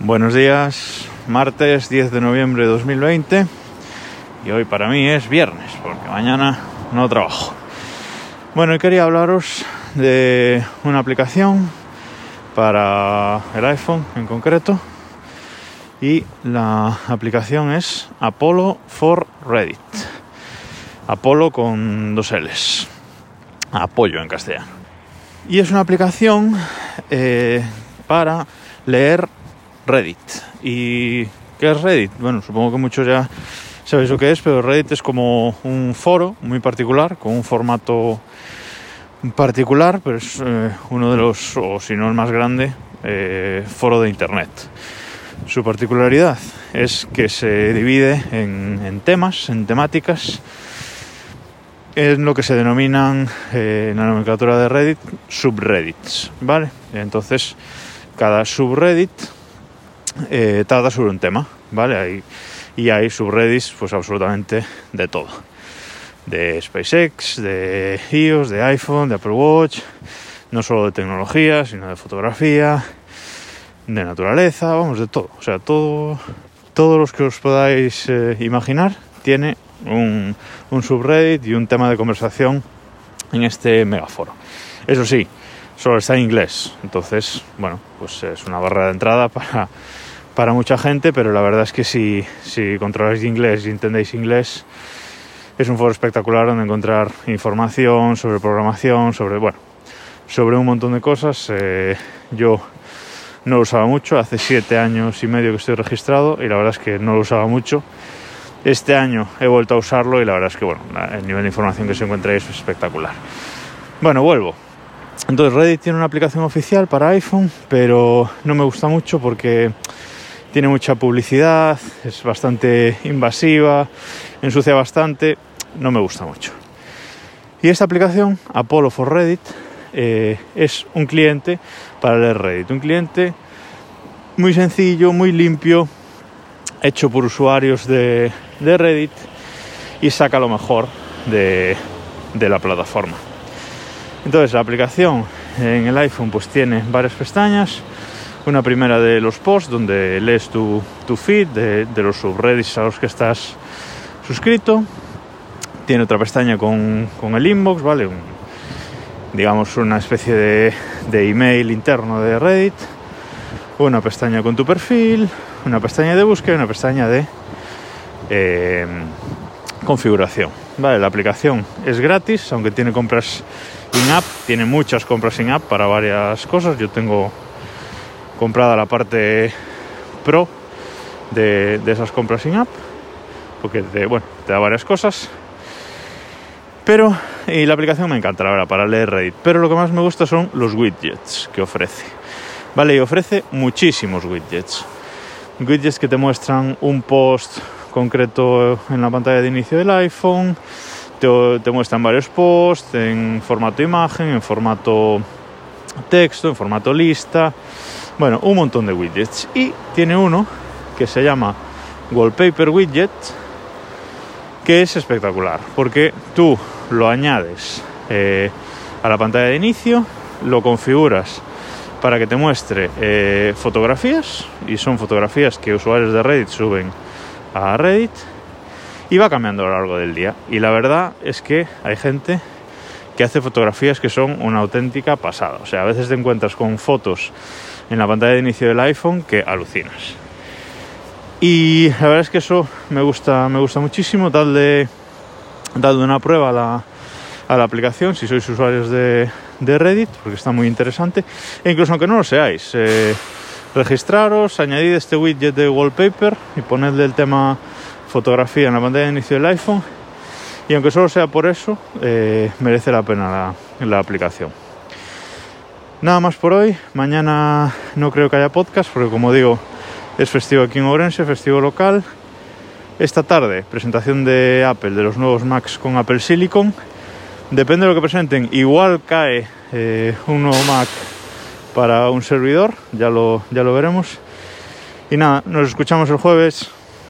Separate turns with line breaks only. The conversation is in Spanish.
Buenos días, martes 10 de noviembre de 2020 y hoy para mí es viernes porque mañana no trabajo. Bueno, quería hablaros de una aplicación para el iPhone en concreto y la aplicación es Apollo for Reddit. Apolo con dos L's. Apoyo en castellano. Y es una aplicación eh, para leer Reddit. ¿Y qué es Reddit? Bueno, supongo que muchos ya sabéis lo que es, pero Reddit es como un foro muy particular, con un formato particular, pero es eh, uno de los, o si no el más grande, eh, foro de Internet. Su particularidad es que se divide en, temas, en temáticas, en lo que se denominan eh, en la nomenclatura de Reddit subreddits, ¿vale? Entonces, cada subreddit eh, trata sobre un tema, ¿vale? Y hay subreddits pues absolutamente de todo. De SpaceX, de iOS, de iPhone, de Apple Watch, no solo de tecnología, sino de fotografía, de naturaleza, vamos, de todo. O sea, todo, todos los que os podáis eh, imaginar tiene un, un subreddit y un tema de conversación en este megaforo. Eso sí, solo está en inglés, entonces, bueno, pues es una barrera de entrada para, para mucha gente, pero la verdad es que si, si controláis inglés y entendéis inglés, es un foro espectacular donde encontrar información sobre programación, sobre, bueno, sobre un montón de cosas. Eh, yo no lo usaba mucho, hace siete años y medio que estoy registrado y la verdad es que no lo usaba mucho. Este año he vuelto a usarlo y la verdad es que bueno, el nivel de información que se encuentra ahí es espectacular. Bueno, vuelvo. Entonces Reddit tiene una aplicación oficial para iPhone, pero no me gusta mucho porque tiene mucha publicidad, es bastante invasiva, ensucia bastante, no me gusta mucho. Y esta aplicación, Apollo for Reddit, eh, es un cliente para leer Reddit, un cliente muy sencillo, muy limpio, hecho por usuarios de, Reddit y saca lo mejor de, de, la plataforma. Entonces la aplicación en el iPhone pues tiene varias pestañas. Una primera de los posts donde lees tu, tu feed de, de, los subreddits a los que estás suscrito. Tiene otra pestaña con, con el inbox, ¿vale? Digamos una especie de, de email interno de Reddit. Una pestaña con tu perfil, una pestaña de búsqueda una pestaña de eh, configuración. Vale, la aplicación es gratis, aunque tiene compras in-app, tiene muchas compras in-app para varias cosas. Yo tengo comprada la parte pro de, de esas compras in-app, porque te, bueno, te da varias cosas. Pero, y la aplicación me encanta, la verdad, para leer Reddit. Pero lo que más me gusta son los widgets que ofrece. Vale, y ofrece muchísimos widgets widgets que te muestran un post concreto en la pantalla de inicio del iPhone, te, te, muestran varios posts en formato imagen, en formato texto, en formato lista, bueno, un montón de widgets. Y tiene uno que se llama Wallpaper Widget, que es espectacular, porque tú lo añades eh, a la pantalla de inicio, lo configuras para que te muestre eh, fotografías y son fotografías que usuarios de Reddit suben a Reddit y va cambiando a lo largo del día y la verdad es que hay gente que hace fotografías que son una auténtica pasada o sea a veces te encuentras con fotos en la pantalla de inicio del iPhone que alucinas y la verdad es que eso me gusta me gusta muchísimo darle darle una prueba a la, a la aplicación si sois usuarios de, de Reddit, porque está muy interesante. E incluso aunque no lo seáis, eh, registraros, añadid este widget de wallpaper y ponedle el tema fotografía en la pantalla de inicio del iPhone. Y aunque solo sea por eso, eh, merece la pena la, aplicación. Nada más por hoy. Mañana no creo que haya podcast, porque como digo, es festivo aquí en Ourense, festivo local. Esta tarde, presentación de Apple de los nuevos Macs con Apple Silicon. Depende de lo que presenten, igual cae eh, un nuevo Mac para un servidor, ya lo, ya lo veremos. Y nada, nos escuchamos el jueves.